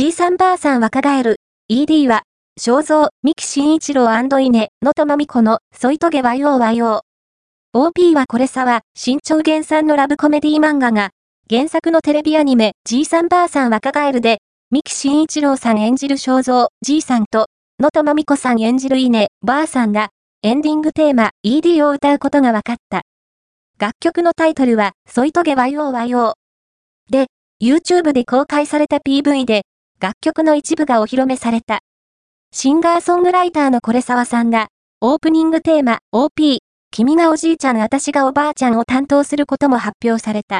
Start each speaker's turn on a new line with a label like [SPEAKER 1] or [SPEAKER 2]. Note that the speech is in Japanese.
[SPEAKER 1] G さんばあさん若返る。ED は、肖像、三木慎一郎稲、のともみこの、添いとげ YOYO。OP はこれさは、新潮原産のラブコメディ漫画が、原作のテレビアニメ、G さんばあさん若返るで、三木慎一郎さん演じる肖像、G さんと、のともみこさん演じる稲、ばあさんが、エンディングテーマ、ED を歌うことが分かった。楽曲のタイトルは、添いとげ YOYO。で、YouTube で公開された PV で、楽曲の一部がお披露目された。シンガーソングライターのこれ沢さんが、オープニングテーマ、OP、君がおじいちゃん私がおばあちゃんを担当することも発表された。